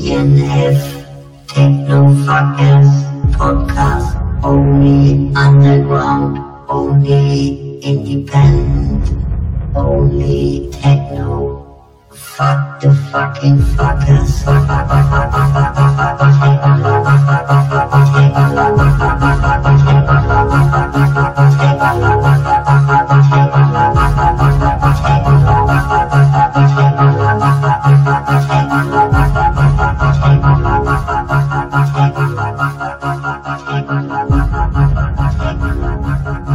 TNF Techno Fuckers Podcast Only Underground Only Independent Only Techno Fuck the fucking fucking fuck fuck fuck fuck fuck fuck fuck fuck fuck fuck fuck fuck fuck fuck fuck fuck fuck fuck fuck Thank you.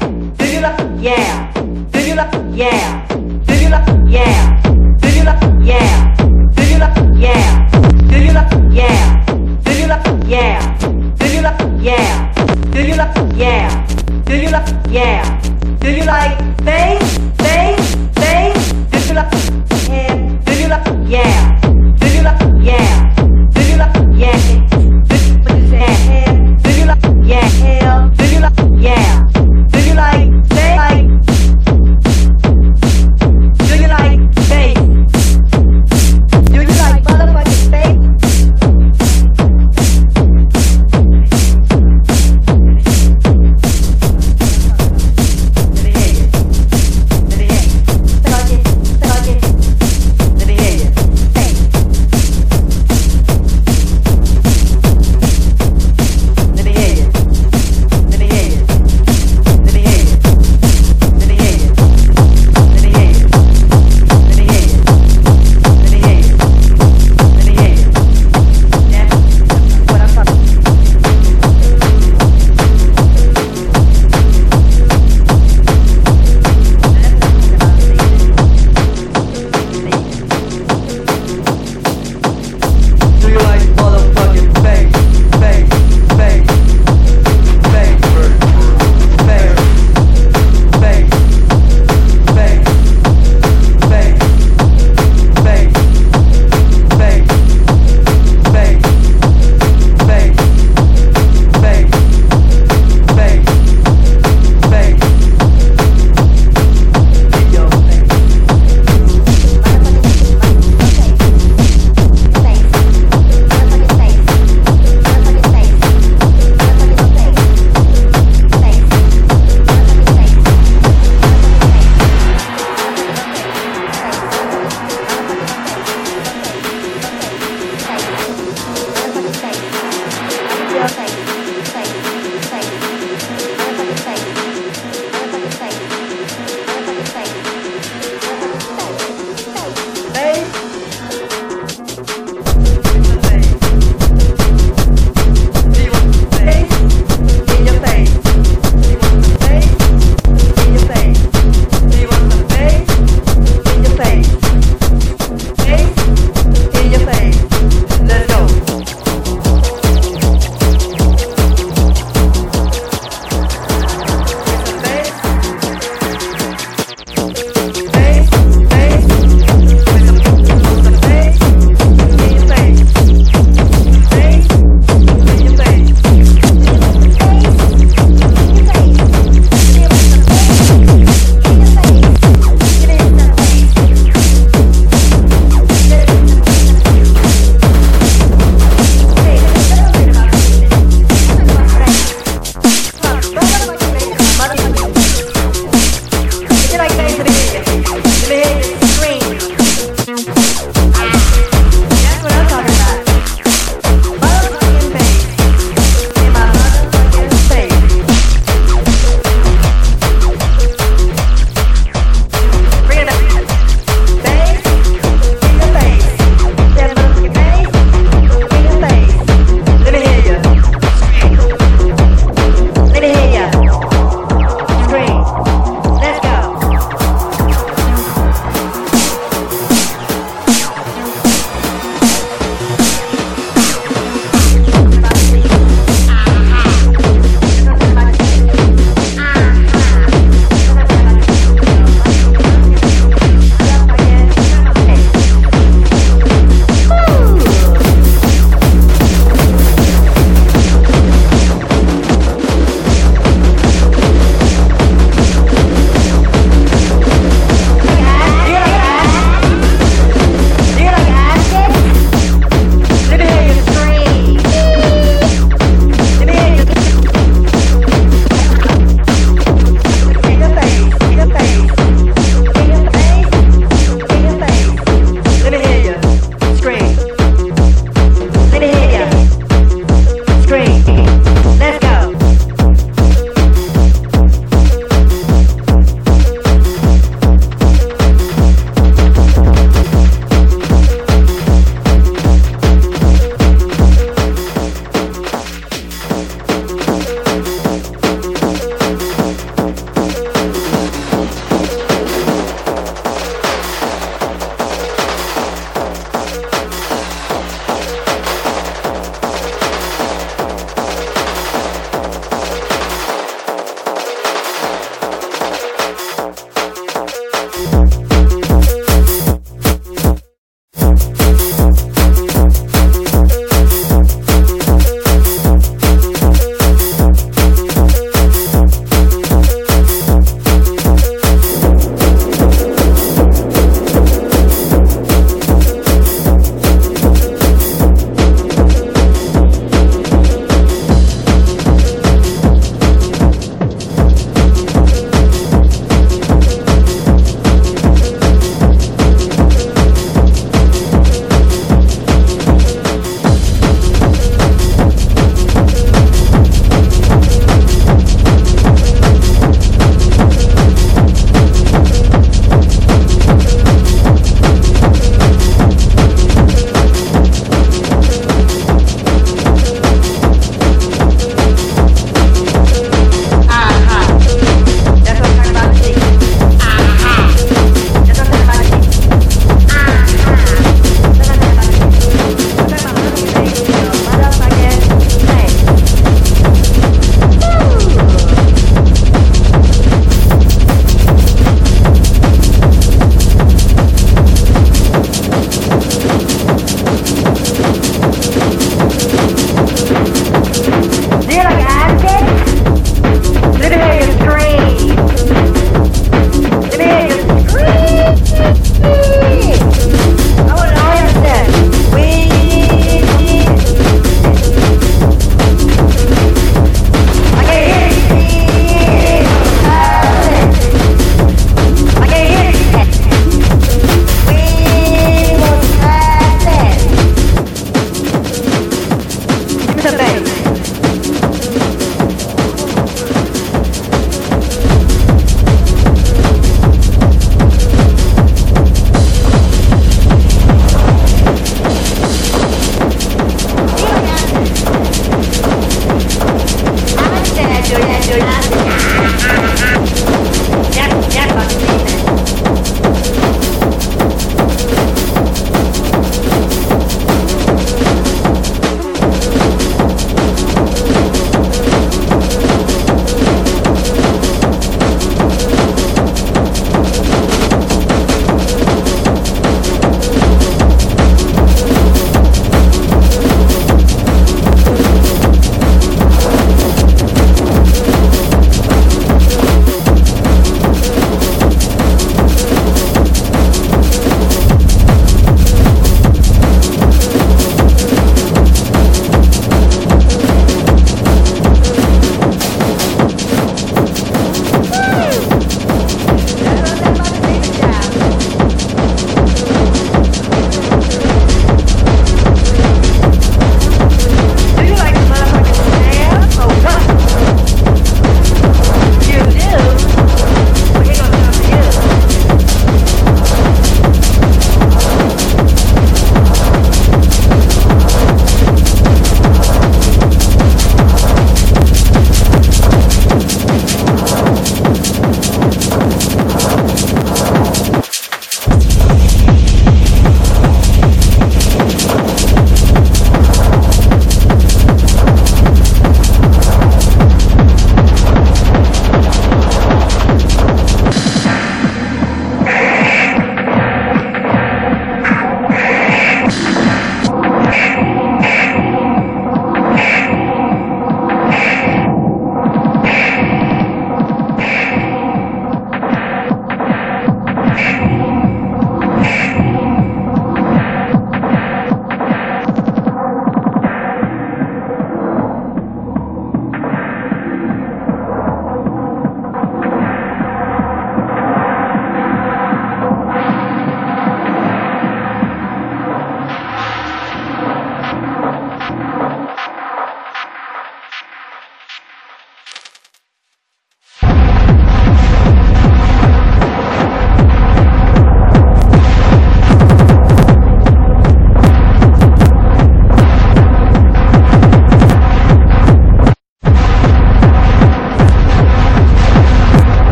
yeah? Do you like, yeah? Do you like, yeah? Do you like, yeah?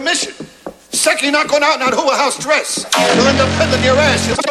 permission. Second, you're not going out in that hula house dress. You'll end up peddling your ass.